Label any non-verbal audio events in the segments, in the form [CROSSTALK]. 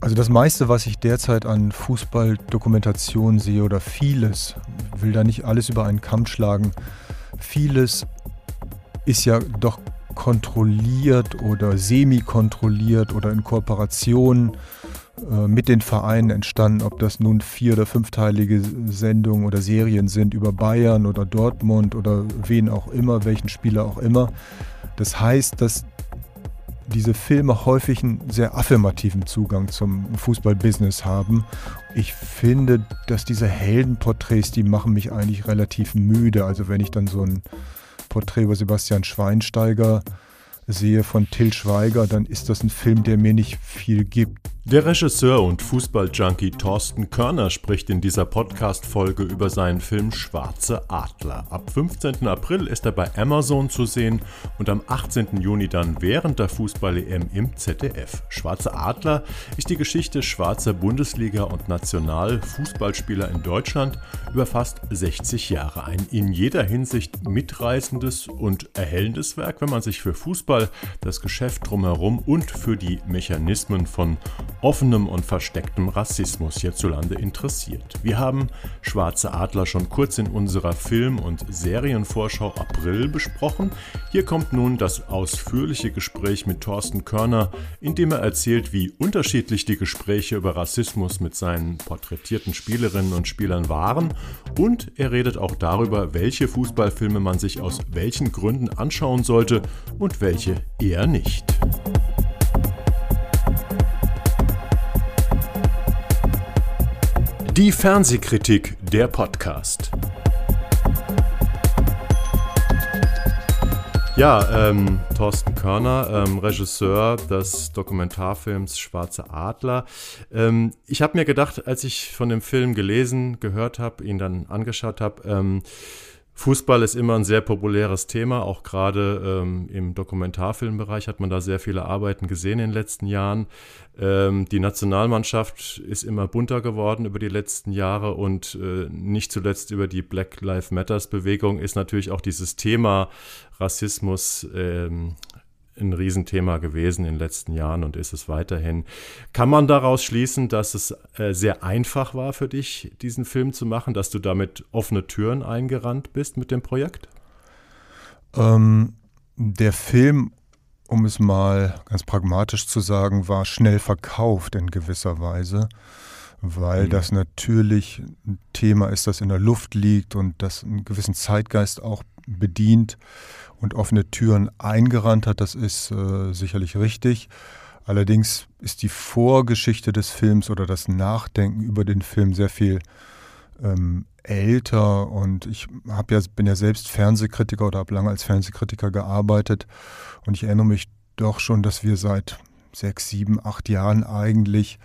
Also das meiste, was ich derzeit an Fußballdokumentation sehe oder vieles, will da nicht alles über einen Kamm schlagen, vieles ist ja doch kontrolliert oder semi-kontrolliert oder in Kooperation äh, mit den Vereinen entstanden, ob das nun vier- oder fünfteilige Sendungen oder Serien sind über Bayern oder Dortmund oder wen auch immer, welchen Spieler auch immer. Das heißt, dass diese Filme häufig einen sehr affirmativen Zugang zum Fußballbusiness haben. Ich finde, dass diese Heldenporträts, die machen mich eigentlich relativ müde. Also wenn ich dann so ein Porträt über Sebastian Schweinsteiger sehe von Till Schweiger, dann ist das ein Film, der mir nicht viel gibt. Der Regisseur und Fußballjunkie Thorsten Körner spricht in dieser Podcast-Folge über seinen Film Schwarze Adler. Ab 15. April ist er bei Amazon zu sehen und am 18. Juni dann während der Fußball-EM im ZDF. Schwarze Adler ist die Geschichte schwarzer Bundesliga- und Nationalfußballspieler in Deutschland über fast 60 Jahre. Ein in jeder Hinsicht mitreißendes und erhellendes Werk, wenn man sich für Fußball, das Geschäft drumherum und für die Mechanismen von offenem und verstecktem Rassismus hierzulande interessiert. Wir haben Schwarze Adler schon kurz in unserer Film- und Serienvorschau April besprochen. Hier kommt nun das ausführliche Gespräch mit Thorsten Körner, in dem er erzählt, wie unterschiedlich die Gespräche über Rassismus mit seinen porträtierten Spielerinnen und Spielern waren und er redet auch darüber, welche Fußballfilme man sich aus welchen Gründen anschauen sollte und welche eher nicht. Die Fernsehkritik, der Podcast. Ja, ähm, Thorsten Körner, ähm, Regisseur des Dokumentarfilms Schwarze Adler. Ähm, ich habe mir gedacht, als ich von dem Film gelesen, gehört habe, ihn dann angeschaut habe, ähm, Fußball ist immer ein sehr populäres Thema, auch gerade ähm, im Dokumentarfilmbereich hat man da sehr viele Arbeiten gesehen in den letzten Jahren. Ähm, die Nationalmannschaft ist immer bunter geworden über die letzten Jahre und äh, nicht zuletzt über die Black Lives Matters Bewegung ist natürlich auch dieses Thema Rassismus ähm, ein Riesenthema gewesen in den letzten Jahren und ist es weiterhin. Kann man daraus schließen, dass es äh, sehr einfach war für dich, diesen Film zu machen, dass du damit offene Türen eingerannt bist mit dem Projekt? Ähm, der Film, um es mal ganz pragmatisch zu sagen, war schnell verkauft in gewisser Weise, weil mhm. das natürlich ein Thema ist, das in der Luft liegt und das einen gewissen Zeitgeist auch bedient und offene Türen eingerannt hat, das ist äh, sicherlich richtig. Allerdings ist die Vorgeschichte des Films oder das Nachdenken über den Film sehr viel ähm, älter. Und ich hab ja, bin ja selbst Fernsehkritiker oder habe lange als Fernsehkritiker gearbeitet. Und ich erinnere mich doch schon, dass wir seit sechs, sieben, acht Jahren eigentlich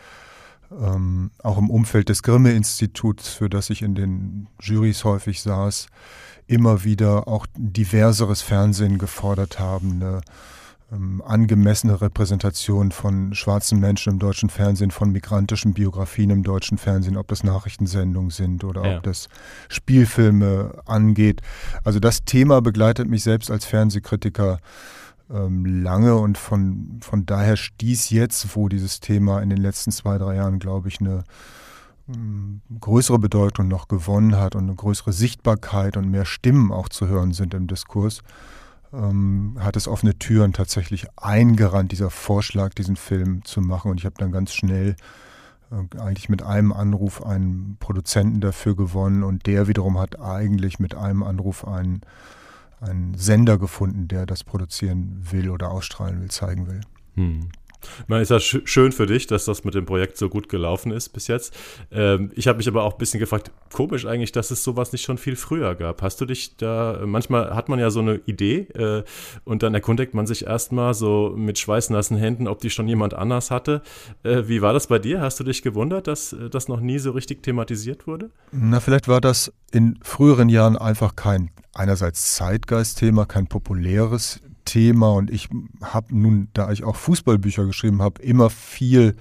ähm, auch im Umfeld des Grimme-Instituts, für das ich in den Jurys häufig saß, immer wieder auch diverseres Fernsehen gefordert haben, eine ähm, angemessene Repräsentation von schwarzen Menschen im deutschen Fernsehen, von migrantischen Biografien im deutschen Fernsehen, ob das Nachrichtensendungen sind oder ja. ob das Spielfilme angeht. Also das Thema begleitet mich selbst als Fernsehkritiker ähm, lange und von, von daher stieß jetzt, wo dieses Thema in den letzten zwei, drei Jahren, glaube ich, eine größere Bedeutung noch gewonnen hat und eine größere Sichtbarkeit und mehr Stimmen auch zu hören sind im Diskurs, ähm, hat es offene Türen tatsächlich eingerannt, dieser Vorschlag, diesen Film zu machen. Und ich habe dann ganz schnell äh, eigentlich mit einem Anruf einen Produzenten dafür gewonnen und der wiederum hat eigentlich mit einem Anruf einen, einen Sender gefunden, der das produzieren will oder ausstrahlen will, zeigen will. Hm. Man ist ja sch schön für dich, dass das mit dem Projekt so gut gelaufen ist bis jetzt. Ähm, ich habe mich aber auch ein bisschen gefragt, komisch eigentlich, dass es sowas nicht schon viel früher gab. Hast du dich da, manchmal hat man ja so eine Idee äh, und dann erkundigt man sich erstmal so mit schweißnassen Händen, ob die schon jemand anders hatte. Äh, wie war das bei dir? Hast du dich gewundert, dass äh, das noch nie so richtig thematisiert wurde? Na, vielleicht war das in früheren Jahren einfach kein einerseits Zeitgeistthema, kein populäres Thema und ich habe nun, da ich auch Fußballbücher geschrieben habe, immer viel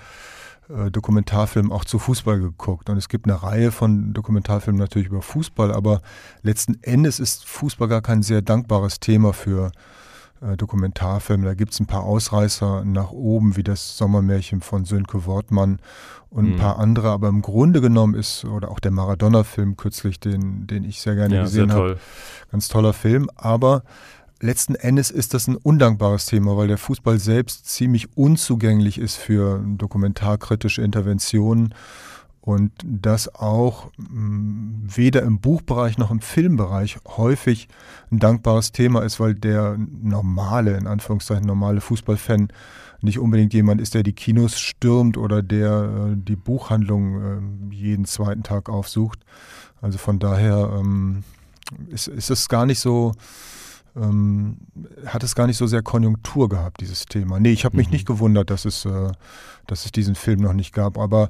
äh, Dokumentarfilm auch zu Fußball geguckt. Und es gibt eine Reihe von Dokumentarfilmen natürlich über Fußball, aber letzten Endes ist Fußball gar kein sehr dankbares Thema für äh, Dokumentarfilme. Da gibt es ein paar Ausreißer nach oben, wie das Sommermärchen von Sönke Wortmann und ein mhm. paar andere. Aber im Grunde genommen ist, oder auch der Maradona-Film kürzlich, den, den ich sehr gerne ja, gesehen habe, ganz toller Film. Aber letzten Endes ist das ein undankbares Thema, weil der Fußball selbst ziemlich unzugänglich ist für dokumentarkritische Interventionen und das auch mm, weder im Buchbereich noch im Filmbereich häufig ein dankbares Thema ist, weil der normale, in Anführungszeichen normale Fußballfan nicht unbedingt jemand ist, der die Kinos stürmt oder der äh, die Buchhandlung äh, jeden zweiten Tag aufsucht. Also von daher ähm, ist, ist es gar nicht so, ähm, hat es gar nicht so sehr Konjunktur gehabt, dieses Thema. Nee, ich habe mich mhm. nicht gewundert, dass es, äh, dass es diesen Film noch nicht gab, aber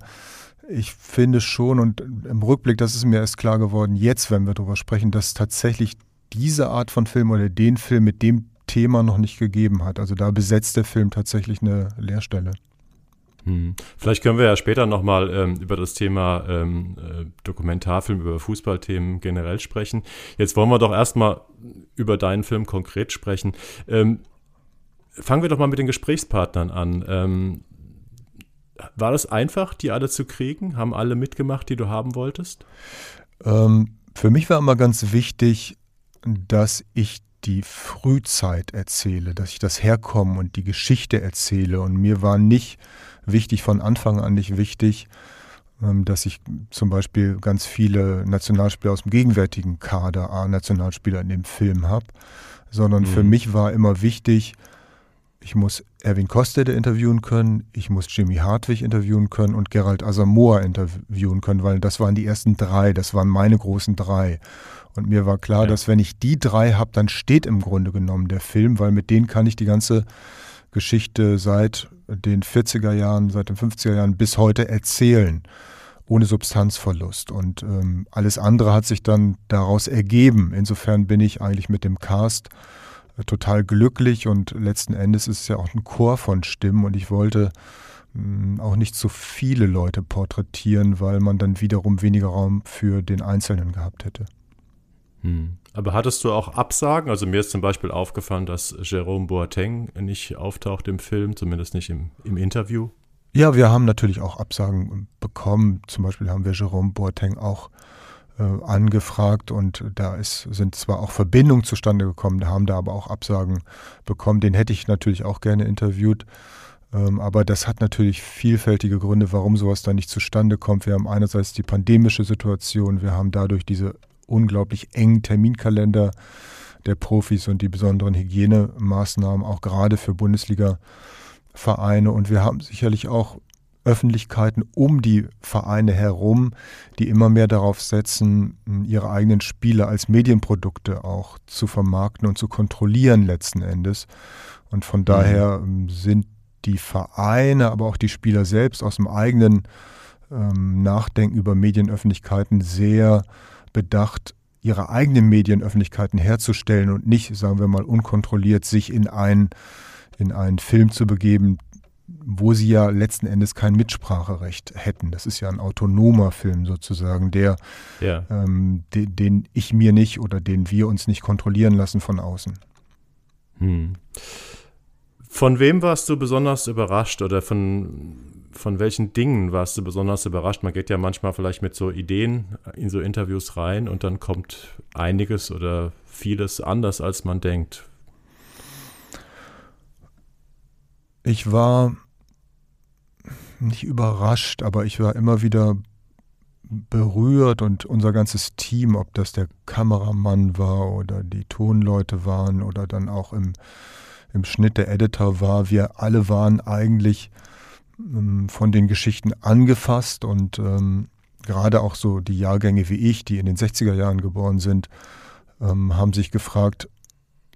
ich finde schon und im Rückblick, das ist mir erst klar geworden, jetzt, wenn wir darüber sprechen, dass tatsächlich diese Art von Film oder den Film mit dem Thema noch nicht gegeben hat. Also da besetzt der Film tatsächlich eine Leerstelle. Hm. Vielleicht können wir ja später nochmal ähm, über das Thema ähm, äh, Dokumentarfilm, über Fußballthemen generell sprechen. Jetzt wollen wir doch erstmal über deinen Film konkret sprechen. Ähm, fangen wir doch mal mit den Gesprächspartnern an. Ähm, war das einfach, die alle zu kriegen? Haben alle mitgemacht, die du haben wolltest? Ähm, für mich war immer ganz wichtig, dass ich die Frühzeit erzähle, dass ich das Herkommen und die Geschichte erzähle. Und mir war nicht wichtig, von Anfang an nicht wichtig, ähm, dass ich zum Beispiel ganz viele Nationalspieler aus dem gegenwärtigen Kader, A-Nationalspieler in dem Film habe, sondern mhm. für mich war immer wichtig, ich muss Erwin Kostede interviewen können, ich muss Jimmy Hartwig interviewen können und Gerald Asamoah interviewen können, weil das waren die ersten drei, das waren meine großen drei. Und mir war klar, ja. dass wenn ich die drei habe, dann steht im Grunde genommen der Film, weil mit denen kann ich die ganze Geschichte seit den 40er Jahren, seit den 50er Jahren bis heute erzählen, ohne Substanzverlust. Und ähm, alles andere hat sich dann daraus ergeben. Insofern bin ich eigentlich mit dem Cast total glücklich und letzten Endes ist es ja auch ein Chor von Stimmen und ich wollte mh, mm, auch nicht so viele Leute porträtieren, weil man dann wiederum weniger Raum für den Einzelnen gehabt hätte. Hm. Aber hattest du auch Absagen? Also mir ist zum Beispiel aufgefallen, dass Jerome Boateng nicht auftaucht im Film, zumindest nicht im, im Interview. Ja, wir haben natürlich auch Absagen bekommen. Zum Beispiel haben wir Jerome Boateng auch angefragt und da ist, sind zwar auch Verbindungen zustande gekommen, haben da aber auch Absagen bekommen. Den hätte ich natürlich auch gerne interviewt. Ähm, aber das hat natürlich vielfältige Gründe, warum sowas da nicht zustande kommt. Wir haben einerseits die pandemische Situation, wir haben dadurch diese unglaublich engen Terminkalender der Profis und die besonderen Hygienemaßnahmen, auch gerade für Bundesliga-Vereine. Und wir haben sicherlich auch Öffentlichkeiten um die Vereine herum, die immer mehr darauf setzen, ihre eigenen Spiele als Medienprodukte auch zu vermarkten und zu kontrollieren letzten Endes. Und von mhm. daher ähm, sind die Vereine, aber auch die Spieler selbst aus dem eigenen ähm, Nachdenken über Medienöffentlichkeiten sehr bedacht, ihre eigenen Medienöffentlichkeiten herzustellen und nicht, sagen wir mal, unkontrolliert sich in einen, in einen Film zu begeben, wo sie ja letzten Endes kein Mitspracherecht hätten. Das ist ja ein autonomer Film sozusagen, der, ja. ähm, de, den ich mir nicht oder den wir uns nicht kontrollieren lassen von außen. Hm. Von wem warst du besonders überrascht oder von, von welchen Dingen warst du besonders überrascht? Man geht ja manchmal vielleicht mit so Ideen in so Interviews rein und dann kommt einiges oder vieles anders, als man denkt. Ich war nicht überrascht, aber ich war immer wieder berührt und unser ganzes Team, ob das der Kameramann war oder die Tonleute waren oder dann auch im, im Schnitt der Editor war, wir alle waren eigentlich ähm, von den Geschichten angefasst und ähm, gerade auch so die Jahrgänge wie ich, die in den 60er Jahren geboren sind, ähm, haben sich gefragt,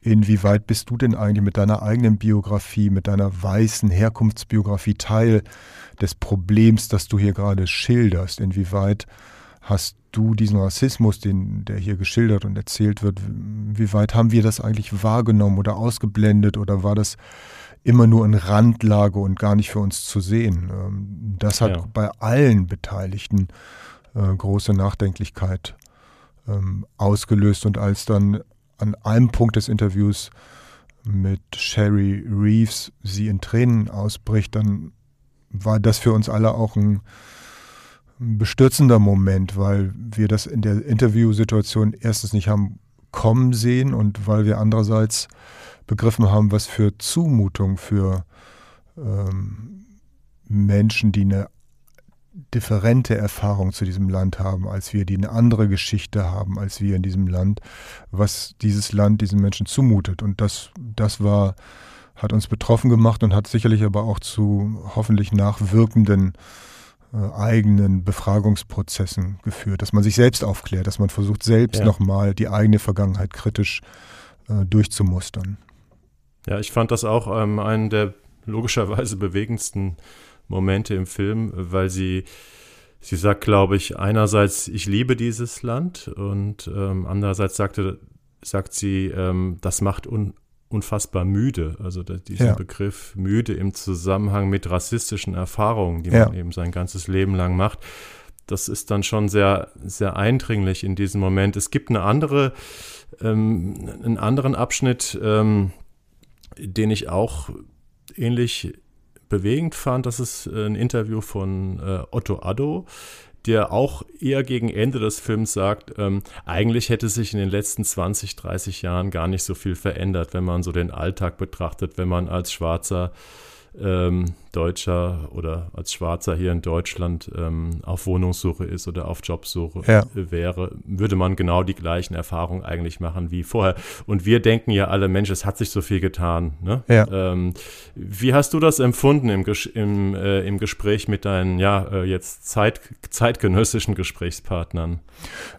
Inwieweit bist du denn eigentlich mit deiner eigenen Biografie, mit deiner weißen Herkunftsbiografie Teil des Problems, das du hier gerade schilderst? Inwieweit hast du diesen Rassismus, den, der hier geschildert und erzählt wird, wie weit haben wir das eigentlich wahrgenommen oder ausgeblendet oder war das immer nur in Randlage und gar nicht für uns zu sehen? Ähm, das hat ja. bei allen Beteiligten äh, große Nachdenklichkeit ähm, ausgelöst und als dann an einem Punkt des Interviews mit Sherry Reeves sie in Tränen ausbricht, dann war das für uns alle auch ein, bestürzender Moment, weil wir das in der Interviewsituation erstens nicht haben kommen sehen und weil wir andererseits begriffen haben, was für Zumutung für ähm, Menschen, die eine differente Erfahrung zu diesem Land haben als wir, die eine andere Geschichte haben als wir in diesem Land, was dieses Land diesen Menschen zumutet. Und das, das war, hat uns betroffen gemacht und hat sicherlich aber auch zu hoffentlich nachwirkenden äh, eigenen Befragungsprozessen geführt, dass man sich selbst aufklärt, dass man versucht, selbst ja. nochmal die eigene Vergangenheit kritisch äh, durchzumustern. Ja, ich fand das auch ähm, einen der logischerweise bewegendsten Momente im Film, weil sie, sie sagt, glaube ich, einerseits, ich liebe dieses Land und ähm, andererseits sagte, sagt sie, ähm, das macht un, unfassbar müde. Also diesen ja. Begriff müde im Zusammenhang mit rassistischen Erfahrungen, die man eben sein ganzes Leben lang macht. Das ist dann schon sehr, sehr eindringlich in diesem Moment. Es gibt eine andere, ähm, einen anderen Abschnitt, ähm, den ich auch ähnlich bewegend fand, das ist äh, ein Interview von äh, Otto Addo, der auch eher gegen Ende des Films sagt, ähm, eigentlich hätte sich in den letzten 20, 30 Jahren gar nicht so viel verändert, wenn man so den Alltag betrachtet, wenn man als Schwarzer ähm, Deutscher oder als Schwarzer hier in Deutschland ähm, auf Wohnungssuche ist oder auf Jobsuche ja. wäre, würde man genau die gleichen Erfahrungen eigentlich machen wie vorher. Und wir denken ja alle, Mensch, es hat sich so viel getan. Ne? Ja. Ähm, wie hast du das empfunden im, im, äh, im Gespräch mit deinen ja äh, jetzt Zeit, zeitgenössischen Gesprächspartnern?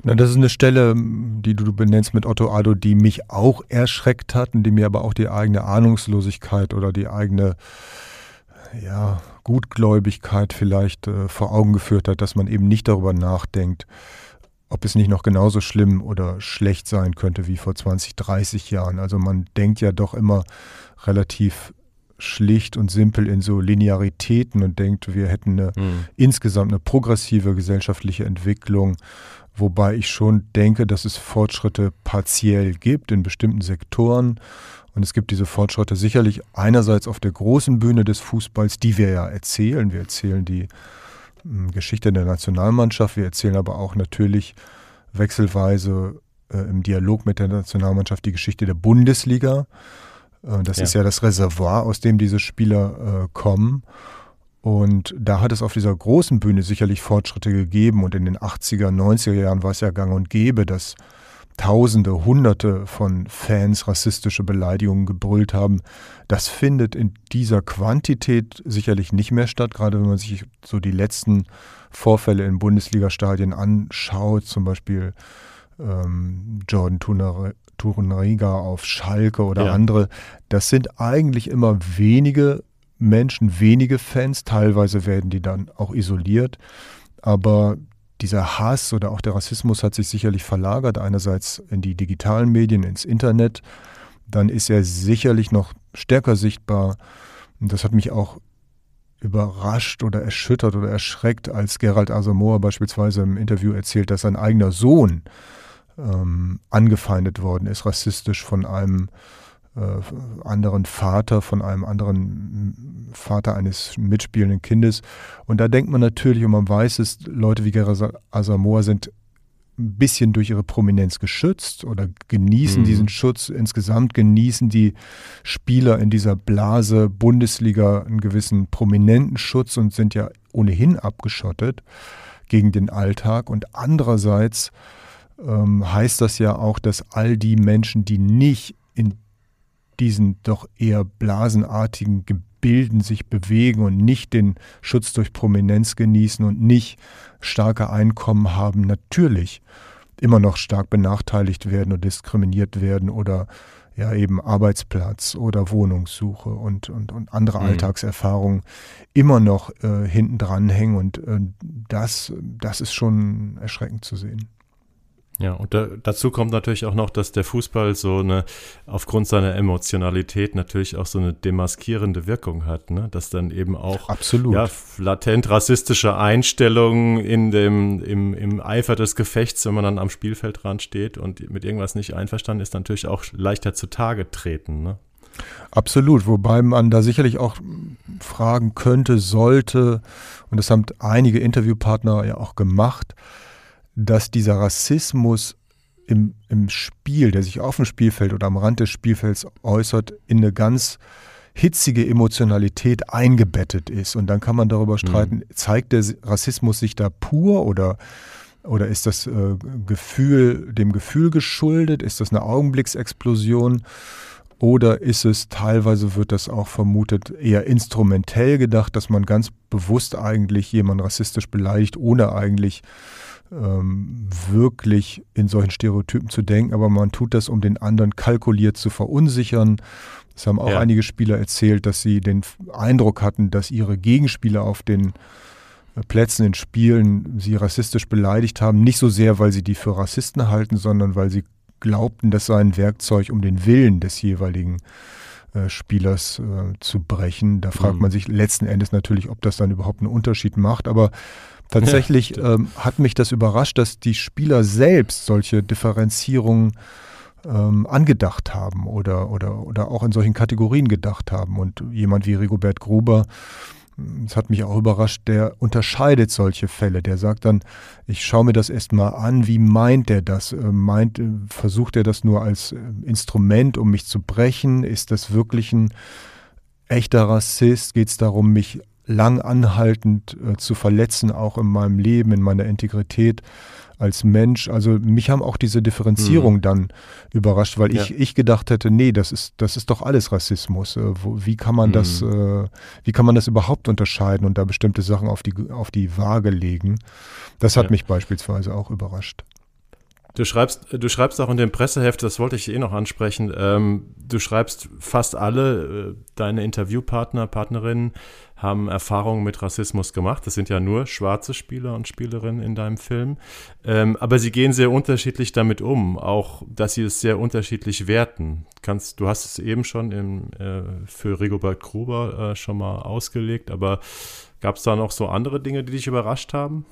Na, das ist eine Stelle, die du benennst mit Otto Ado, die mich auch erschreckt hat und die mir aber auch die eigene Ahnungslosigkeit oder die eigene ja, Gutgläubigkeit vielleicht äh, vor Augen geführt hat, dass man eben nicht darüber nachdenkt, ob es nicht noch genauso schlimm oder schlecht sein könnte wie vor 20, 30 Jahren. Also man denkt ja doch immer relativ schlicht und simpel in so Linearitäten und denkt, wir hätten eine, mhm. insgesamt eine progressive gesellschaftliche Entwicklung, wobei ich schon denke, dass es Fortschritte partiell gibt in bestimmten Sektoren und es gibt diese Fortschritte sicherlich einerseits auf der großen Bühne des Fußballs, die wir ja erzählen. Wir erzählen die hm, Geschichte der Nationalmannschaft, wir erzählen aber auch natürlich wechselweise äh, im Dialog mit der Nationalmannschaft die Geschichte der Bundesliga. Äh, das ja. ist ja das Reservoir, aus dem diese Spieler äh, kommen. Und da hat es auf dieser großen Bühne sicherlich Fortschritte gegeben. Und in den 80er, 90er Jahren war es ja gang und gäbe, dass Tausende, Hunderte von Fans rassistische Beleidigungen gebrüllt haben. Das findet in dieser Quantität sicherlich nicht mehr statt, gerade wenn man sich so die letzten Vorfälle in Bundesliga-Stadien anschaut, zum Beispiel ähm, Jordan Turneriga auf Schalke oder ja. andere. Das sind eigentlich immer wenige Menschen, wenige Fans. Teilweise werden die dann auch isoliert. Aber dieser Hass oder auch der Rassismus hat sich sicherlich verlagert, einerseits in die digitalen Medien, ins Internet, dann ist er sicherlich noch stärker sichtbar. Und das hat mich auch überrascht oder erschüttert oder erschreckt, als Gerald Asamoah beispielsweise im Interview erzählt, dass sein eigener Sohn ähm, angefeindet worden ist, rassistisch von einem anderen Vater, von einem anderen Vater eines mitspielenden Kindes. Und da denkt man natürlich, und man weiß es, Leute wie Gerard Asamoah sind ein bisschen durch ihre Prominenz geschützt oder genießen mhm. diesen Schutz. Insgesamt genießen die Spieler in dieser Blase Bundesliga einen gewissen prominenten Schutz und sind ja ohnehin abgeschottet gegen den Alltag. Und andererseits ähm, heißt das ja auch, dass all die Menschen, die nicht in diesen doch eher blasenartigen Gebilden sich bewegen und nicht den Schutz durch Prominenz genießen und nicht starke Einkommen haben, natürlich immer noch stark benachteiligt werden oder diskriminiert werden oder ja eben Arbeitsplatz oder Wohnungssuche und, und, und andere mhm. Alltagserfahrungen immer noch äh, hinten dran hängen und äh, das, das ist schon erschreckend zu sehen. Ja, und da, dazu kommt natürlich auch noch, dass der Fußball so eine, aufgrund seiner Emotionalität natürlich auch so eine demaskierende Wirkung hat, ne? Dass dann eben auch Absolut. Ja, latent rassistische Einstellungen in dem, im, im Eifer des Gefechts, wenn man dann am Spielfeldrand steht und mit irgendwas nicht einverstanden ist, natürlich auch leichter zutage treten, ne? Absolut, wobei man da sicherlich auch fragen könnte, sollte, und das haben einige Interviewpartner ja auch gemacht, dass dieser Rassismus im, im Spiel, der sich auf dem Spielfeld oder am Rand des Spielfelds äußert, in eine ganz hitzige Emotionalität eingebettet ist. Und dann kann man darüber mhm. streiten, mhm. zeigt der Rassismus sich da pur oder, oder ist das äh, Gefühl dem Gefühl geschuldet? Ist das eine Augenblicksexplosion? Oder ist es teilweise, wird das auch vermutet, eher instrumentell gedacht, dass man ganz bewusst eigentlich jemanden rassistisch beleidigt, ohne eigentlich ähm, wirklich in solchen Stereotypen zu denken, aber man tut das, um den anderen kalkuliert zu verunsichern. Das haben auch ja. einige Spieler erzählt, dass sie den Eindruck hatten, dass ihre Gegenspieler auf den äh, Plätzen in Spielen sie rassistisch beleidigt haben. Nicht so sehr, weil sie die für Rassisten halten, sondern weil sie glaubten, das sei ein Werkzeug, um den Willen des jeweiligen äh, Spielers äh, zu brechen. Da fragt mhm. man sich letzten Endes natürlich, ob das dann überhaupt einen Unterschied macht. Aber Tatsächlich ja, ähm, hat mich das überrascht, dass die Spieler selbst solche Differenzierungen ähm, angedacht haben oder, oder, oder auch in solchen Kategorien gedacht haben. Und jemand wie Rigobert Gruber, das hat mich auch überrascht, der unterscheidet solche Fälle. Der sagt dann, ich schaue mir das erstmal an, wie meint er das? Äh, meint, äh, versucht er das nur als äh, Instrument, um mich zu brechen? Ist das wirklich ein echter Rassist? Geht es darum, mich lang anhaltend äh, zu verletzen, auch in meinem Leben, in meiner Integrität als Mensch. Also mich haben auch diese Differenzierung mhm. dann überrascht, weil ja. ich, ich gedacht hätte, nee, das ist, das ist doch alles Rassismus. Äh, wo, wie kann man mhm. das, äh, wie kann man das überhaupt unterscheiden und da bestimmte Sachen auf die, auf die Waage legen? Das hat ja. mich beispielsweise auch überrascht. Du schreibst, du schreibst auch in dem Presseheft, das wollte ich eh noch ansprechen, ähm, du schreibst fast alle äh, deine Interviewpartner, Partnerinnen haben Erfahrungen mit Rassismus gemacht. Das sind ja nur schwarze Spieler und Spielerinnen in deinem Film. Ähm, aber sie gehen sehr unterschiedlich damit um, auch dass sie es sehr unterschiedlich werten. Kannst, du hast es eben schon im, äh, für Rigobert Gruber äh, schon mal ausgelegt, aber gab es da noch so andere Dinge, die dich überrascht haben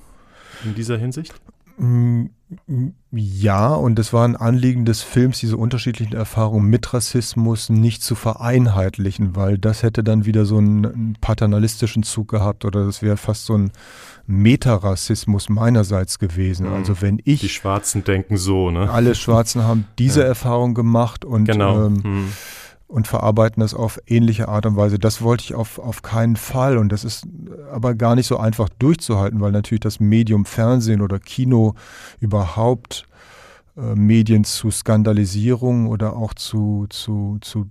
in dieser Hinsicht? Ja, und es war ein Anliegen des Films, diese unterschiedlichen Erfahrungen mit Rassismus nicht zu vereinheitlichen, weil das hätte dann wieder so einen paternalistischen Zug gehabt oder das wäre fast so ein Metarassismus meinerseits gewesen. Mhm. Also wenn ich. Die Schwarzen denken so, ne? Alle Schwarzen haben diese [LAUGHS] ja. Erfahrung gemacht und genau. Ähm, mhm und verarbeiten das auf ähnliche Art und Weise. Das wollte ich auf, auf keinen Fall. Und das ist aber gar nicht so einfach durchzuhalten, weil natürlich das Medium Fernsehen oder Kino überhaupt äh, Medien zu Skandalisierung oder auch zu, zu, zu,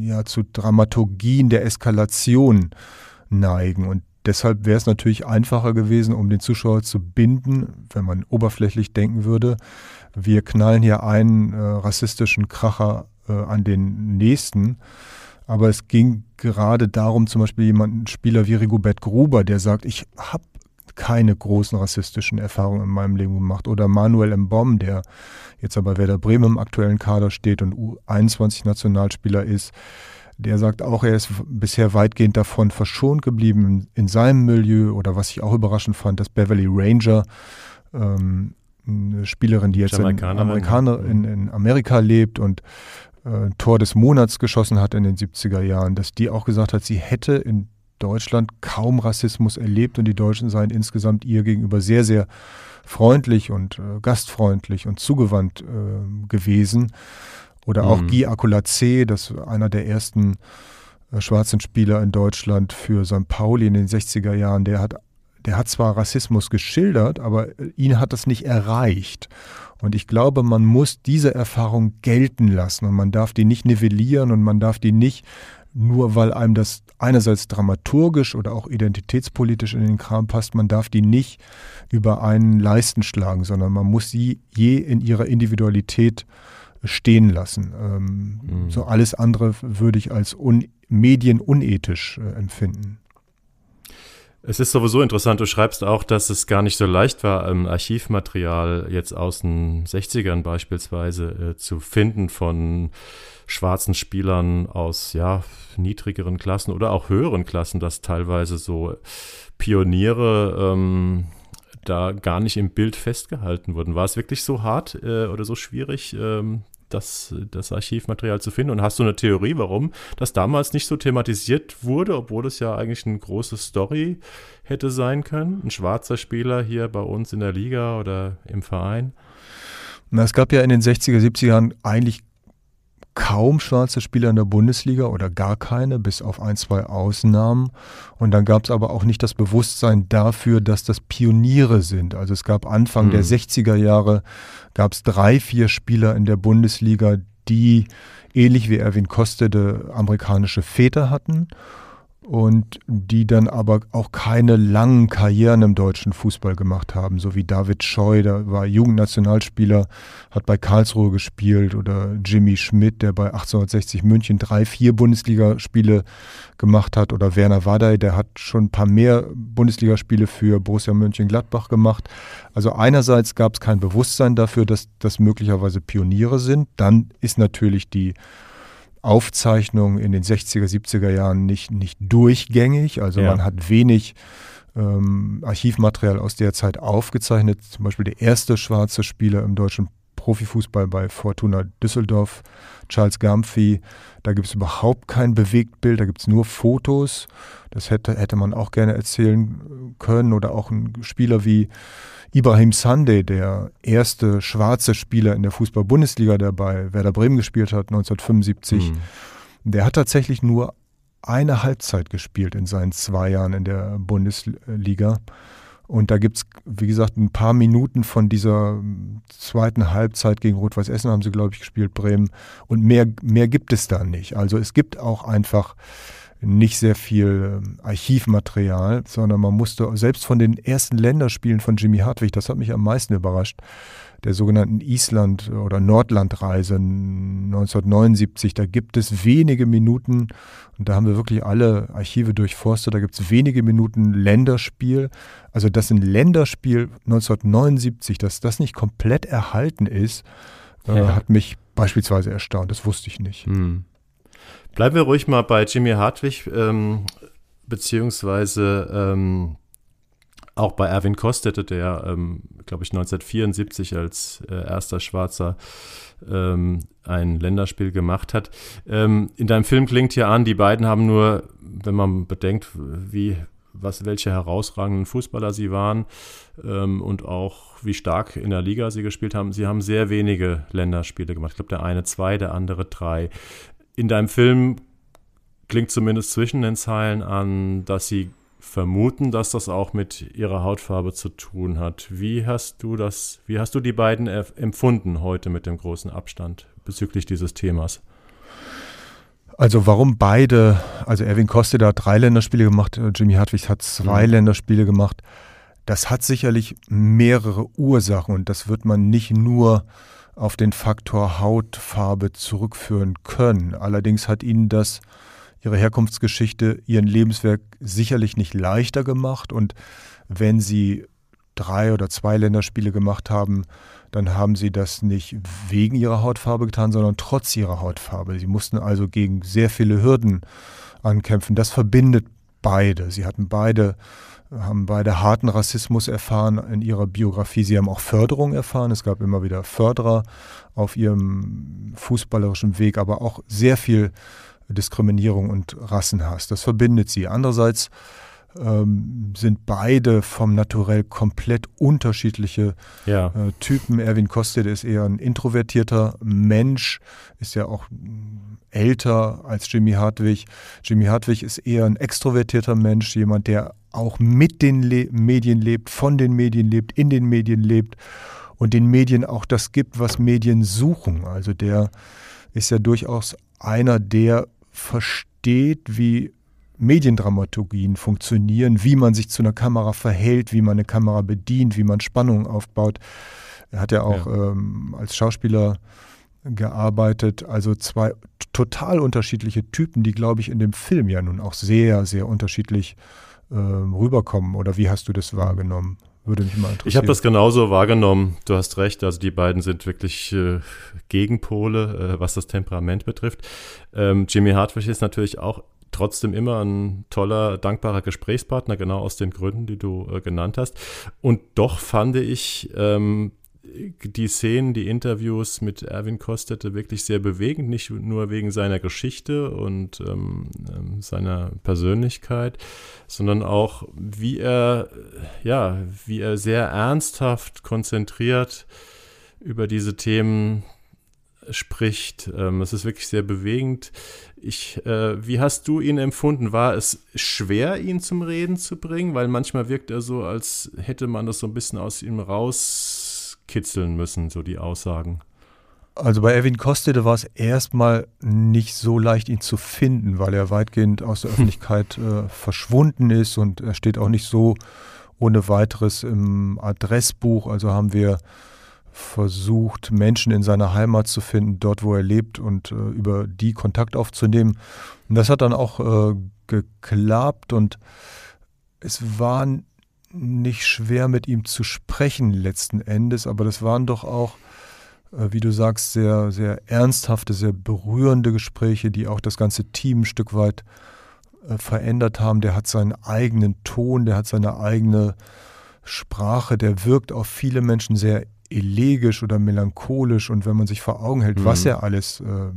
ja, zu Dramaturgien der Eskalation neigen. Und deshalb wäre es natürlich einfacher gewesen, um den Zuschauer zu binden, wenn man oberflächlich denken würde. Wir knallen hier einen äh, rassistischen Kracher äh, an den nächsten. Aber es ging gerade darum, zum Beispiel jemanden, Spieler wie Rigobert Gruber, der sagt, ich habe keine großen rassistischen Erfahrungen in meinem Leben gemacht. Oder Manuel Mbom, der jetzt aber Werder Bremen im aktuellen Kader steht und U21-Nationalspieler ist, der sagt auch, er ist bisher weitgehend davon verschont geblieben in, seinem Milieu. Oder was ich auch überraschend fand, dass Beverly Ranger, ähm, eine Spielerin, die jetzt in, Amerikaner, in, in Amerika lebt und äh, Tor des Monats geschossen hat in den 70er Jahren, dass die auch gesagt hat, sie hätte in Deutschland kaum Rassismus erlebt und die Deutschen seien insgesamt ihr gegenüber sehr, sehr freundlich und äh, gastfreundlich und zugewandt äh, gewesen. Oder auch mhm. Guy Akulacé, das einer der ersten äh, schwarzen Spieler in Deutschland für St. Pauli in den 60er Jahren, der hat, der hat zwar Rassismus geschildert, aber äh, ihn hat das nicht erreicht. Und ich glaube, man muss diese Erfahrung gelten lassen und man darf die nicht nivellieren und man darf die nicht nur weil einem das einerseits dramaturgisch oder auch identitätspolitisch in den Kram passt, man darf die nicht über einen Leisten schlagen, sondern man muss sie je in ihrer Individualität stehen lassen. Ähm, mhm. So alles andere würde ich als un medienunethisch äh, empfinden. Es ist sowieso interessant, du schreibst auch, dass es gar nicht so leicht war, ähm, Archivmaterial jetzt aus den 60ern beispielsweise äh, zu finden von schwarzen Spielern aus ja niedrigeren Klassen oder auch höheren Klassen, dass teilweise so Pioniere ähm, da gar nicht im Bild festgehalten wurden. War es wirklich so hart äh, oder so schwierig, ähm, das, das Archivmaterial zu finden. Und hast du eine Theorie, warum das damals nicht so thematisiert wurde, obwohl es ja eigentlich eine große Story hätte sein können? Ein schwarzer Spieler hier bei uns in der Liga oder im Verein? Na, es gab ja in den 60er, 70er Jahren eigentlich kaum schwarze Spieler in der Bundesliga oder gar keine, bis auf ein, zwei Ausnahmen. Und dann gab es aber auch nicht das Bewusstsein dafür, dass das Pioniere sind. Also es gab Anfang mhm. der 60er Jahre, gab es drei, vier Spieler in der Bundesliga, die ähnlich wie Erwin Kostede amerikanische Väter hatten und die dann aber auch keine langen Karrieren im deutschen Fußball gemacht haben, so wie David Scheu, der war Jugendnationalspieler, hat bei Karlsruhe gespielt oder Jimmy Schmidt, der bei 1860 München drei, vier Bundesligaspiele gemacht hat oder Werner Wadey, der hat schon ein paar mehr Bundesligaspiele für Borussia Mönchengladbach gemacht. Also einerseits gab es kein Bewusstsein dafür, dass das möglicherweise Pioniere sind, dann ist natürlich die Aufzeichnungen in den 60er, 70er Jahren nicht, nicht durchgängig. Also ja. man hat wenig ähm, Archivmaterial aus der Zeit aufgezeichnet. Zum Beispiel der erste schwarze Spieler im deutschen Profifußball bei Fortuna Düsseldorf, Charles Gamphy. Da gibt es überhaupt kein Bewegtbild, da gibt es nur Fotos. Das hätte, hätte man auch gerne erzählen können. Oder auch ein Spieler wie Ibrahim Sunday, der erste schwarze Spieler in der Fußball-Bundesliga, der bei Werder Bremen gespielt hat, 1975, mhm. der hat tatsächlich nur eine Halbzeit gespielt in seinen zwei Jahren in der Bundesliga. Und da gibt es, wie gesagt, ein paar Minuten von dieser zweiten Halbzeit gegen Rot-Weiß Essen haben sie, glaube ich, gespielt, Bremen. Und mehr, mehr gibt es da nicht. Also es gibt auch einfach nicht sehr viel ähm, Archivmaterial, sondern man musste selbst von den ersten Länderspielen von Jimmy Hartwig, das hat mich am meisten überrascht, der sogenannten Island- oder Nordlandreise 1979, da gibt es wenige Minuten, und da haben wir wirklich alle Archive durchforstet, da gibt es wenige Minuten Länderspiel. Also dass ein Länderspiel 1979, dass das nicht komplett erhalten ist, äh, ja. hat mich beispielsweise erstaunt. Das wusste ich nicht. Hm. Bleiben wir ruhig mal bei Jimmy Hartwig, ähm, beziehungsweise ähm, auch bei Erwin Kostete, der, ähm, glaube ich, 1974 als äh, erster Schwarzer ähm, ein Länderspiel gemacht hat. Ähm, in deinem Film klingt hier an, die beiden haben nur, wenn man bedenkt, wie, was, welche herausragenden Fußballer sie waren ähm, und auch wie stark in der Liga sie gespielt haben, sie haben sehr wenige Länderspiele gemacht. Ich glaube, der eine zwei, der andere drei in deinem Film klingt zumindest zwischen den Zeilen an, dass sie vermuten, dass das auch mit ihrer Hautfarbe zu tun hat. Wie hast du das, wie hast du die beiden empfunden heute mit dem großen Abstand bezüglich dieses Themas? Also warum beide, also Erwin Koste hat drei Länderspiele gemacht, äh, Jimmy Hartwig hat zwei mhm. Länderspiele gemacht. Das hat sicherlich mehrere Ursachen und das wird man nicht nur auf den Faktor Hautfarbe zurückführen können. Allerdings hat ihnen das ihre Herkunftsgeschichte, ihren Lebenswerk sicherlich nicht leichter gemacht. Und wenn sie drei oder zwei Länderspiele gemacht haben, dann haben sie das nicht wegen ihrer Hautfarbe getan, sondern trotz ihrer Hautfarbe. Sie mussten also gegen sehr viele Hürden ankämpfen. Das verbindet beide. Sie hatten beide haben beide harten Rassismus erfahren in ihrer Biografie. Sie haben auch Förderung erfahren. Es gab immer wieder Förderer auf ihrem fußballerischen Weg, aber auch sehr viel Diskriminierung und Rassenhass. Das verbindet sie. Andererseits ähm, sind beide vom Naturell komplett unterschiedliche ja. äh, Typen. Erwin Kostet ist eher ein introvertierter Mensch, ist ja auch älter als Jimmy Hartwig. Jimmy Hartwig ist eher ein extrovertierter Mensch, jemand, der auch mit den Le Medien lebt, von den Medien lebt, in den Medien lebt und den Medien auch das gibt, was Medien suchen. Also der ist ja durchaus einer, der versteht, wie Mediendramaturgien funktionieren, wie man sich zu einer Kamera verhält, wie man eine Kamera bedient, wie man Spannungen aufbaut. Er hat ja auch ja. Ähm, als Schauspieler gearbeitet, also zwei total unterschiedliche Typen, die, glaube ich, in dem Film ja nun auch sehr, sehr unterschiedlich äh, rüberkommen. Oder wie hast du das wahrgenommen? Würde mich mal interessieren. Ich habe das genauso wahrgenommen. Du hast recht. Also die beiden sind wirklich äh, Gegenpole, äh, was das Temperament betrifft. Ähm, Jimmy Hartwig ist natürlich auch trotzdem immer ein toller, dankbarer Gesprächspartner, genau aus den Gründen, die du äh, genannt hast. Und doch fand ich, ähm, die Szenen, die Interviews mit Erwin Kostete wirklich sehr bewegend, nicht nur wegen seiner Geschichte und ähm, ähm, seiner Persönlichkeit, sondern auch, wie er, ja, wie er sehr ernsthaft, konzentriert über diese Themen spricht. Ähm, es ist wirklich sehr bewegend. Ich, äh, wie hast du ihn empfunden? War es schwer, ihn zum Reden zu bringen? Weil manchmal wirkt er so, als hätte man das so ein bisschen aus ihm rauskitzeln müssen, so die Aussagen. Also bei Erwin Kostede war es erstmal nicht so leicht, ihn zu finden, weil er weitgehend aus der [LAUGHS] Öffentlichkeit äh, verschwunden ist und er steht auch nicht so ohne weiteres im Adressbuch. Also haben wir versucht, Menschen in seiner Heimat zu finden, dort wo er lebt und äh, über die Kontakt aufzunehmen. Und das hat dann auch äh, geklappt und es war nicht schwer mit ihm zu sprechen letzten Endes, aber das waren doch auch, äh, wie du sagst, sehr, sehr ernsthafte, sehr berührende Gespräche, die auch das ganze Team ein Stück weit äh, verändert haben. Der hat seinen eigenen Ton, der hat seine eigene Sprache, der wirkt auf viele Menschen sehr elegisch oder melancholisch und wenn man sich vor Augen hält, mhm. was er alles äh,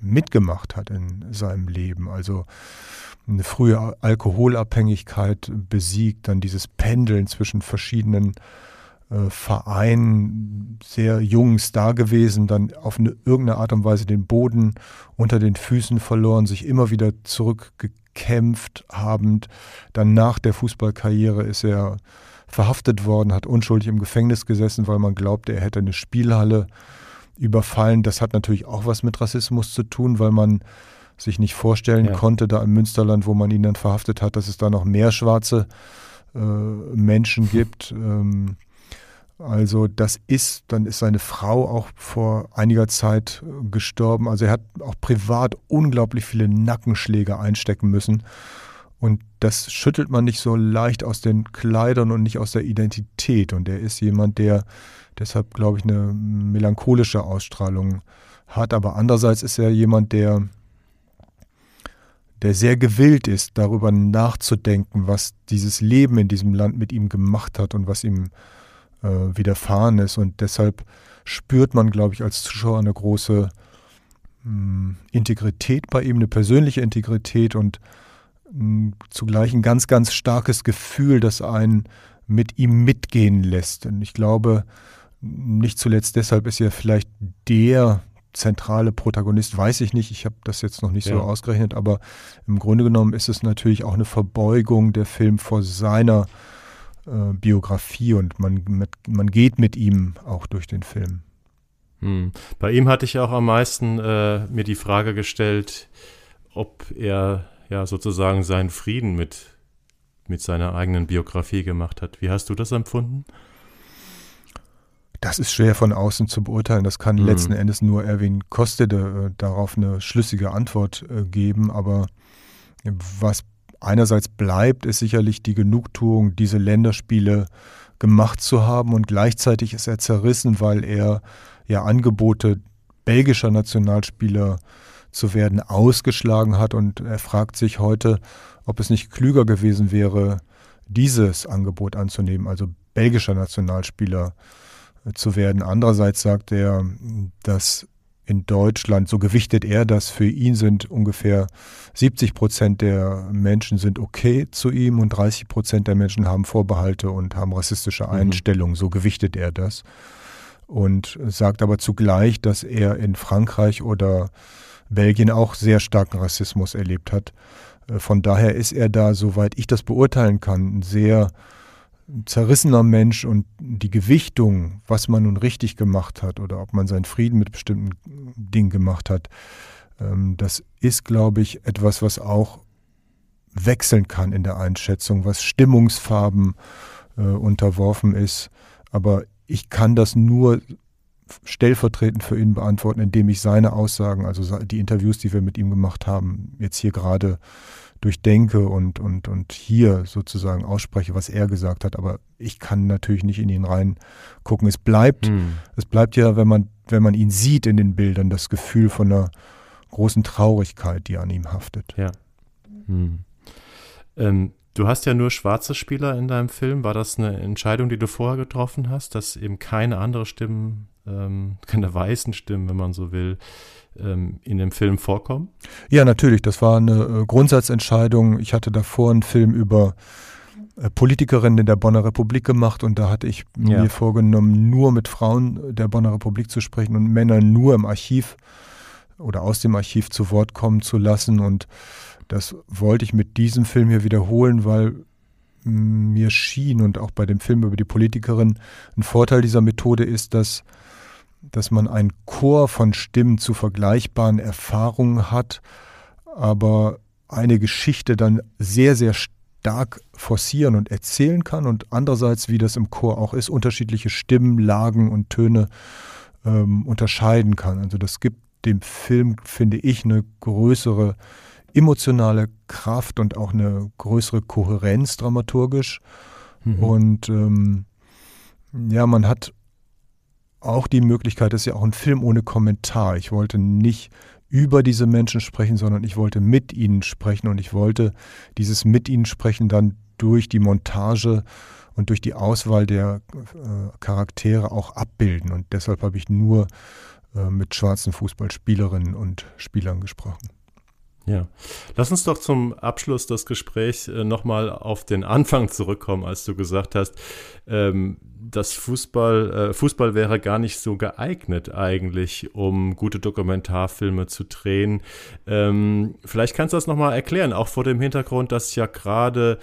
mitgemacht hat in seinem Leben, also eine frühe Alkoholabhängigkeit besiegt, dann dieses Pendeln zwischen verschiedenen äh, Vereinen, sehr jungen Star gewesen, dann auf eine, irgendeine Art und Weise den Boden unter den Füßen verloren, sich immer wieder zurückgekämpft habend. Dann nach der Fußballkarriere ist er verhaftet worden, hat unschuldig im Gefängnis gesessen, weil man glaubte, er hätte eine Spielhalle überfallen. Das hat natürlich auch was mit Rassismus zu tun, weil man sich nicht vorstellen ja. konnte, da im Münsterland, wo man ihn dann verhaftet hat, dass es da noch mehr schwarze äh, Menschen gibt. Ähm, also das ist, dann ist seine Frau auch vor einiger Zeit äh, gestorben. Also er hat auch privat unglaublich viele Nackenschläge einstecken müssen. Und das schüttelt man nicht so leicht aus den Kleidern und nicht aus der Identität. Und er ist jemand, der deshalb, glaube ich, eine melancholische Ausstrahlung hat. Aber andererseits ist er jemand, der, der sehr gewillt ist, darüber nachzudenken, was dieses Leben in diesem Land mit ihm gemacht hat und was ihm äh, widerfahren ist. Und deshalb spürt man, glaube ich, als Zuschauer eine große mh, hm, Integrität bei ihm, eine persönliche Integrität und zugleich ein ganz, ganz starkes Gefühl, das einen mit ihm mitgehen lässt. Und ich glaube, nicht zuletzt deshalb ist er vielleicht der zentrale Protagonist, weiß ich nicht, ich habe das jetzt noch nicht ja. so ausgerechnet, aber im Grunde genommen ist es natürlich auch eine Verbeugung der Film vor seiner äh, Biografie und man, mit, man geht mit ihm auch durch den Film. Hm. Bei ihm hatte ich auch am meisten äh, mir die Frage gestellt, ob er ja sozusagen seinen Frieden mit, mit seiner eigenen Biografie gemacht hat. Wie hast du das empfunden? Das ist schwer von außen zu beurteilen. Das kann mhm. letzten Endes nur Erwin Kostede äh, darauf eine schlüssige Antwort äh, geben. Aber was einerseits bleibt, ist sicherlich die Genugtuung, diese Länderspiele gemacht zu haben. Und gleichzeitig ist er zerrissen, weil er ja Angebote belgischer Nationalspieler zu werden ausgeschlagen hat. Und er fragt sich heute, ob es nicht klüger gewesen wäre, dieses Angebot anzunehmen, also belgischer Nationalspieler zu werden. Andererseits sagt er, dass in Deutschland, so gewichtet er das, für ihn sind ungefähr 70 Prozent der Menschen sind okay zu ihm und 30 Prozent der Menschen haben Vorbehalte und haben rassistische mhm. Einstellungen. Mhm. So gewichtet er das. Und sagt aber zugleich, dass er in Frankreich oder Belgien auch sehr starken Rassismus erlebt hat. Äh, von daher ist er da, soweit ich das beurteilen kann, sehr zerrissener Mensch und die Gewichtung, was man nun richtig gemacht hat oder ob man seinen Frieden mit bestimmten Dingen gemacht hat, ähm, das ist, glaube ich, etwas, was auch wechseln kann in der Einschätzung, was Stimmungsfarben äh, unterworfen ist. Aber ich kann das nur stellvertretend für ihn beantworten, indem ich seine Aussagen, also die Interviews, die wir mit ihm gemacht haben, jetzt hier gerade durchdenke und, und, und hier sozusagen ausspreche, was er gesagt hat. Aber ich kann natürlich nicht in ihn reingucken. Es bleibt, hm. es bleibt ja, wenn man, wenn man ihn sieht in den Bildern, das Gefühl von einer großen Traurigkeit, die an ihm haftet. Ja. Hm. Ähm, Du hast ja nur schwarze Spieler in deinem Film. War das eine Entscheidung, die du vorher getroffen hast, dass eben keine andere Stimmen, ähm, [LAUGHS] keine weißen Stimmen, wenn man so will, ähm, in dem Film vorkommen? Ja, natürlich. Das war eine äh, Grundsatzentscheidung. Ich hatte davor einen Film über äh, Politikerin in der Bonner Republik gemacht und da hatte ich ja. mir vorgenommen, nur mit Frauen der Bonner Republik zu sprechen und Männer nur im Archiv oder aus dem Archiv zu Wort kommen zu lassen. Und das wollte ich mit diesem Film hier wiederholen, weil mir schien und auch bei dem Film über die Politikerin ein Vorteil dieser Methode ist, dass, dass man einen Chor von Stimmen zu vergleichbaren Erfahrungen hat, aber eine Geschichte dann sehr, sehr stark forcieren und erzählen kann und andererseits, wie das im Chor auch ist, unterschiedliche Stimmen, Lagen und Töne ähm, unterscheiden kann. Also das gibt dem Film, finde ich, eine größere emotionale Kraft und auch eine größere Kohärenz dramaturgisch. Mhm. Und ähm, ja, man hat auch die Möglichkeit, das ist ja auch ein Film ohne Kommentar. Ich wollte nicht über diese Menschen sprechen, sondern ich wollte mit ihnen sprechen und ich wollte dieses mit ihnen sprechen dann durch die Montage und durch die Auswahl der äh, Charaktere auch abbilden. Und deshalb habe ich nur äh, mit schwarzen Fußballspielerinnen und Spielern gesprochen. Ja, lass uns doch zum Abschluss des Gesprächs äh, nochmal auf den Anfang zurückkommen, als du gesagt hast, ähm, dass Fußball, äh, Fußball wäre gar nicht so geeignet eigentlich, um gute Dokumentarfilme zu drehen. Ähm, vielleicht kannst du das nochmal erklären, auch vor dem Hintergrund, dass ja gerade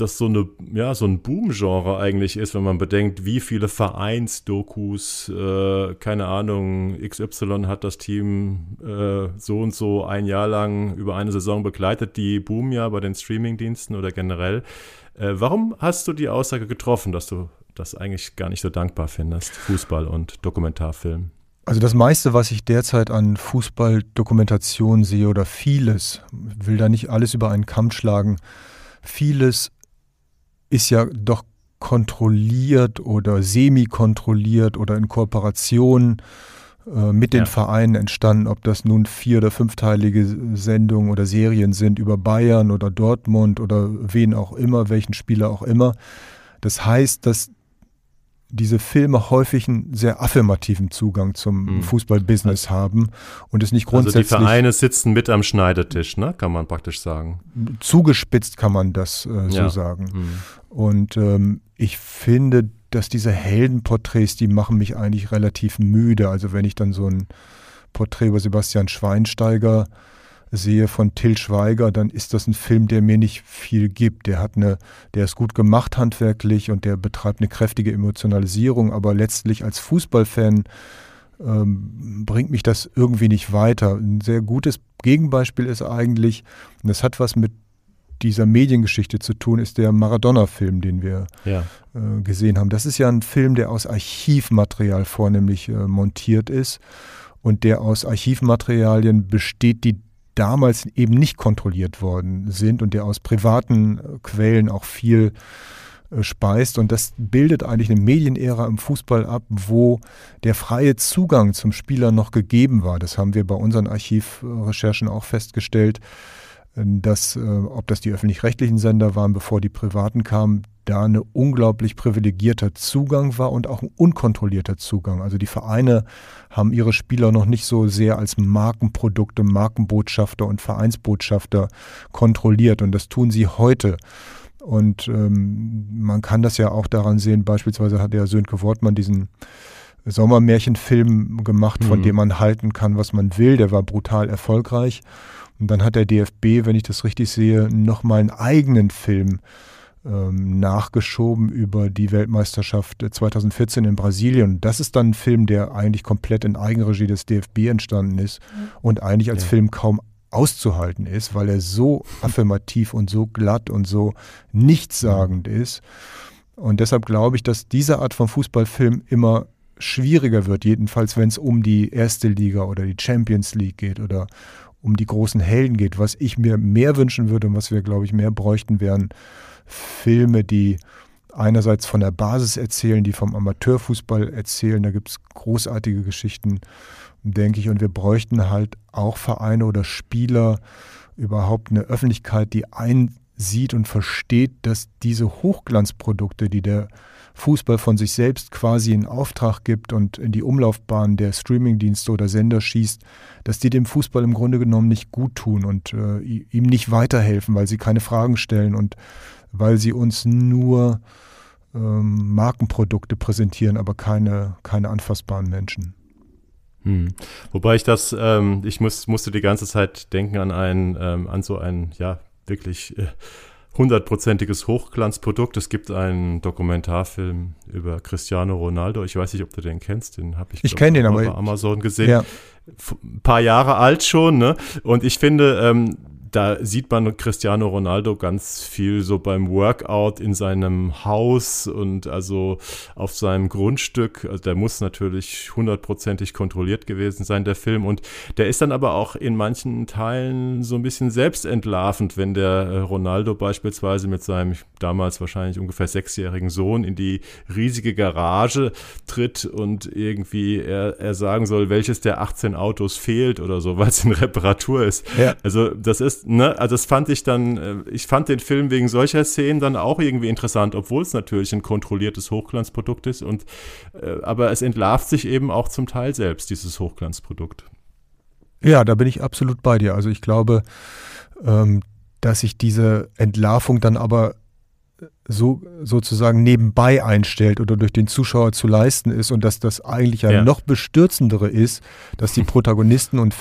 das so eine, ja, so ein Boom-Genre eigentlich ist, wenn man bedenkt, wie viele Vereinsdokus, äh, keine Ahnung, XY hat das Team äh, so und so ein Jahr lang über eine Saison begleitet, die boomen ja bei den Streaming-Diensten oder generell. Äh, warum hast du die Aussage getroffen, dass du das eigentlich gar nicht so dankbar findest, Fußball und Dokumentarfilm? Also das meiste, was ich derzeit an Fußballdokumentation sehe oder vieles, will da nicht alles über einen Kamm schlagen, vieles ist ja doch kontrolliert oder semi-kontrolliert oder in Kooperation äh, mit den ja. Vereinen entstanden, ob das nun vier- oder fünfteilige Sendungen oder Serien sind über Bayern oder Dortmund oder wen auch immer, welchen Spieler auch immer. Das heißt, dass diese Filme häufig einen sehr affirmativen Zugang zum mhm. Fußballbusiness haben und es nicht grundsätzlich. Also die Vereine sitzen mit am Schneidetisch, ne? kann man praktisch sagen. Zugespitzt kann man das äh, so ja. sagen. Mhm. Und ähm, ich finde, dass diese Heldenporträts, die machen mich eigentlich relativ müde. Also wenn ich dann so ein Porträt über Sebastian Schweinsteiger sehe von Till Schweiger, dann ist das ein Film, der mir nicht viel gibt. Der hat eine, der ist gut gemacht handwerklich und der betreibt eine kräftige Emotionalisierung, aber letztlich als Fußballfan ähm, bringt mich das irgendwie nicht weiter. Ein sehr gutes Gegenbeispiel ist eigentlich, und das hat was mit dieser Mediengeschichte zu tun, ist der Maradona-Film, den wir ja. äh, gesehen haben. Das ist ja ein Film, der aus Archivmaterial vornehmlich äh, montiert ist und der aus Archivmaterialien besteht, die damals eben nicht kontrolliert worden sind und der aus privaten äh, Quellen auch viel äh, speist. Und das bildet eigentlich eine Medienära im Fußball ab, wo der freie Zugang zum Spieler noch gegeben war. Das haben wir bei unseren Archivrecherchen auch festgestellt, dass, ob das die öffentlich-rechtlichen Sender waren, bevor die privaten kamen, da ein unglaublich privilegierter Zugang war und auch ein unkontrollierter Zugang. Also die Vereine haben ihre Spieler noch nicht so sehr als Markenprodukte, Markenbotschafter und Vereinsbotschafter kontrolliert und das tun sie heute. Und ähm, man kann das ja auch daran sehen, beispielsweise hat der Sönke Wortmann diesen Sommermärchenfilm gemacht, von mhm. dem man halten kann, was man will. Der war brutal erfolgreich. Und dann hat der DFB, wenn ich das richtig sehe, nochmal einen eigenen Film ähm, nachgeschoben über die Weltmeisterschaft 2014 in Brasilien. Das ist dann ein Film, der eigentlich komplett in Eigenregie des DFB entstanden ist mhm. und eigentlich als ja. Film kaum auszuhalten ist, weil er so affirmativ und so glatt und so nichtssagend mhm. ist. Und deshalb glaube ich, dass diese Art von Fußballfilm immer schwieriger wird, jedenfalls wenn es um die erste Liga oder die Champions League geht oder um die großen Helden geht. Was ich mir mehr wünschen würde und was wir, glaube ich, mehr bräuchten, wären Filme, die einerseits von der Basis erzählen, die vom Amateurfußball erzählen. Da gibt es großartige Geschichten, denke ich. Und wir bräuchten halt auch Vereine oder Spieler, überhaupt eine Öffentlichkeit, die ein, sieht und versteht, dass diese Hochglanzprodukte, die der Fußball von sich selbst quasi in Auftrag gibt und in die Umlaufbahn der Streamingdienste oder Sender schießt, dass die dem Fußball im Grunde genommen nicht gut tun und äh, ihm nicht weiterhelfen, weil sie keine Fragen stellen und weil sie uns nur ähm, Markenprodukte präsentieren, aber keine, keine anfassbaren Menschen. Hm. Wobei ich das, ähm, ich muss, musste die ganze Zeit denken an ein, ähm, an so ein, ja, wirklich äh, hundertprozentiges Hochglanzprodukt. Es gibt einen Dokumentarfilm über Cristiano Ronaldo. Ich weiß nicht, ob du den kennst. Den habe ich, ich kenne den, aber bei Amazon gesehen. Ja. Ein paar Jahre alt schon, ne? Und ich finde, ähm, da sieht man Cristiano Ronaldo ganz viel so beim Workout in seinem Haus und also auf seinem Grundstück. Also der muss natürlich hundertprozentig kontrolliert gewesen sein, der Film. Und der ist dann aber auch in manchen Teilen so ein bisschen selbstentlarvend, wenn der äh, Ronaldo beispielsweise mit seinem damals wahrscheinlich ungefähr sechsjährigen Sohn in die riesige Garage tritt und irgendwie er, er sagen soll, welches der 18 Autos fehlt oder so, [LAUGHS] weil es in Reparatur ist. Ja. Also das ist ne, also das fand ich dann, äh, ich fand den Film wegen solcher Szenen dann auch irgendwie interessant, obwohl es natürlich ein kontrolliertes Hochglanzprodukt ist und äh, aber es entlarvt sich eben auch zum Teil selbst, dieses Hochglanzprodukt. Ja, da bin ich absolut bei dir. Also ich glaube, ähm, dass sich diese Entlarvung dann aber so sozusagen nebenbei einstellt oder durch den Zuschauer zu leisten ist und dass das eigentlich ein ja. noch bestürzendere ist, dass die [LAUGHS] Protagonisten und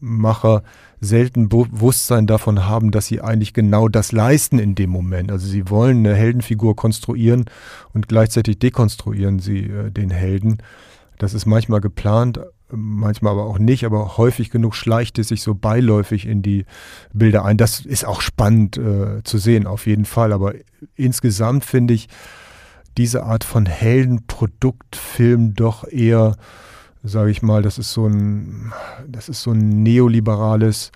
Filmemacher selten Bewusstsein davon haben, dass sie eigentlich genau das leisten in dem Moment. Also sie wollen eine Heldenfigur konstruieren und gleichzeitig dekonstruieren sie äh, den Helden. Das ist manchmal geplant, manchmal aber auch nicht, aber häufig genug schleicht es sich so beiläufig in die Bilder ein. Das ist auch spannend äh, zu sehen, auf jeden Fall. Aber insgesamt finde ich diese Art von Heldenproduktfilm doch eher sage ich mal, das ist so ein, das ist so ein neoliberales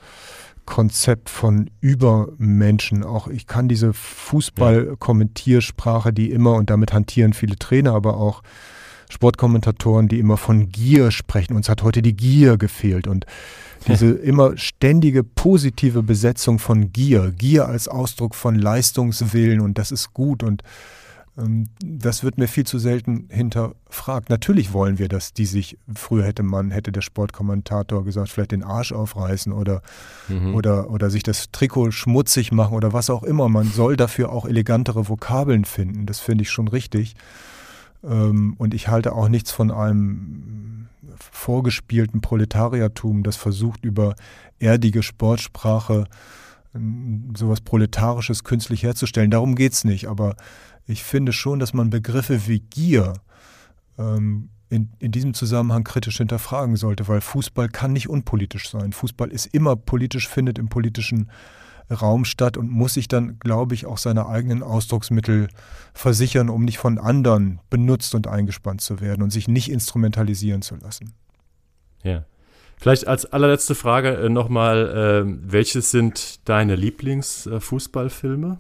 Konzept von Übermenschen. Auch ich kann diese Fußball-Kommentiersprache, die immer, und damit hantieren viele Trainer, aber auch Sportkommentatoren, die immer von Gier sprechen. Uns hat heute die Gier gefehlt und diese [LAUGHS] immer ständige positive Besetzung von Gier, Gier als Ausdruck von Leistungswillen und das ist gut und das wird mir viel zu selten hinterfragt. Natürlich wollen wir, dass die sich, früher hätte man, hätte der Sportkommentator gesagt, vielleicht den Arsch aufreißen oder, mhm. oder, oder sich das Trikot schmutzig machen oder was auch immer. Man soll dafür auch elegantere Vokabeln finden. Das finde ich schon richtig. Ähm, und ich halte auch nichts von einem vorgespielten Proletariertum, das versucht, über erdige Sportsprache ähm, sowas Proletarisches künstlich herzustellen. Darum geht es nicht. Aber ich finde schon, dass man Begriffe wie Gier ähm, in, in diesem Zusammenhang kritisch hinterfragen sollte, weil Fußball kann nicht unpolitisch sein. Fußball ist immer politisch, findet im politischen Raum statt und muss sich dann, glaube ich, auch seine eigenen Ausdrucksmittel versichern, um nicht von anderen benutzt und eingespannt zu werden und sich nicht instrumentalisieren zu lassen. Ja. Vielleicht als allerletzte Frage äh, nochmal, äh, welches sind deine Lieblingsfußballfilme?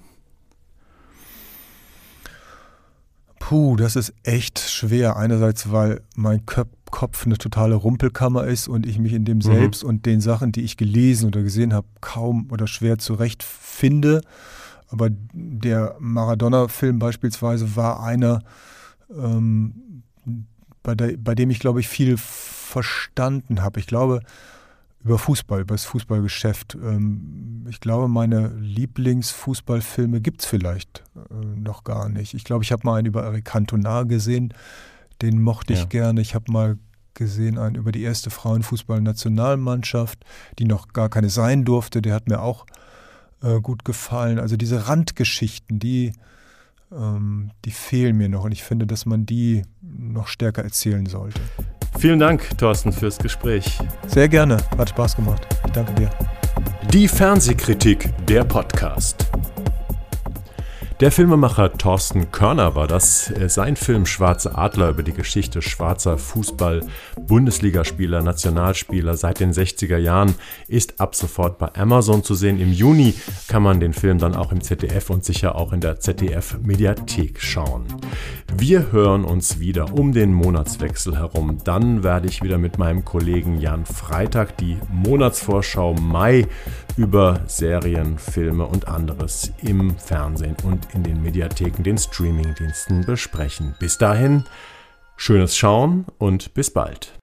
Puh, das ist echt schwer. Einerseits, weil mein Kopf eine totale Rumpelkammer ist und ich mich in dem mhm. selbst und den Sachen, die ich gelesen oder gesehen habe, kaum oder schwer zurechtfinde. Aber der Maradona-Film beispielsweise war einer, ähm, bei, der, bei dem ich, glaube ich, viel verstanden habe. Ich glaube, über Fußball, über das Fußballgeschäft. Ähm, ich glaube, meine Lieblingsfußballfilme gibt es vielleicht äh, noch gar nicht. Ich glaube, ich habe mal einen über Eric Cantona gesehen, den mochte ich ja. gerne. Ich habe mal gesehen einen über die erste Frauenfußball-Nationalmannschaft, die noch gar keine sein durfte. Der hat mir auch äh, gut gefallen. Also diese Randgeschichten, die, die fehlen mir noch und ich finde, dass man die noch stärker erzählen sollte. Vielen Dank, Thorsten, fürs Gespräch. Sehr gerne. Hat Spaß gemacht. Ich danke dir. Die Fernsehkritik, der Podcast. Der Filmemacher Thorsten Körner war das. Sein Film Schwarze Adler über die Geschichte schwarzer Fußball, Bundesligaspieler, Nationalspieler seit den 60er Jahren ist ab sofort bei Amazon zu sehen. Im Juni kann man den Film dann auch im ZDF und sicher auch in der ZDF Mediathek schauen. Wir hören uns wieder um den Monatswechsel herum. Dann werde ich wieder mit meinem Kollegen Jan Freitag die Monatsvorschau Mai über Serien, Filme und anderes im Fernsehen und in den Mediatheken, den Streamingdiensten besprechen. Bis dahin, schönes Schauen und bis bald.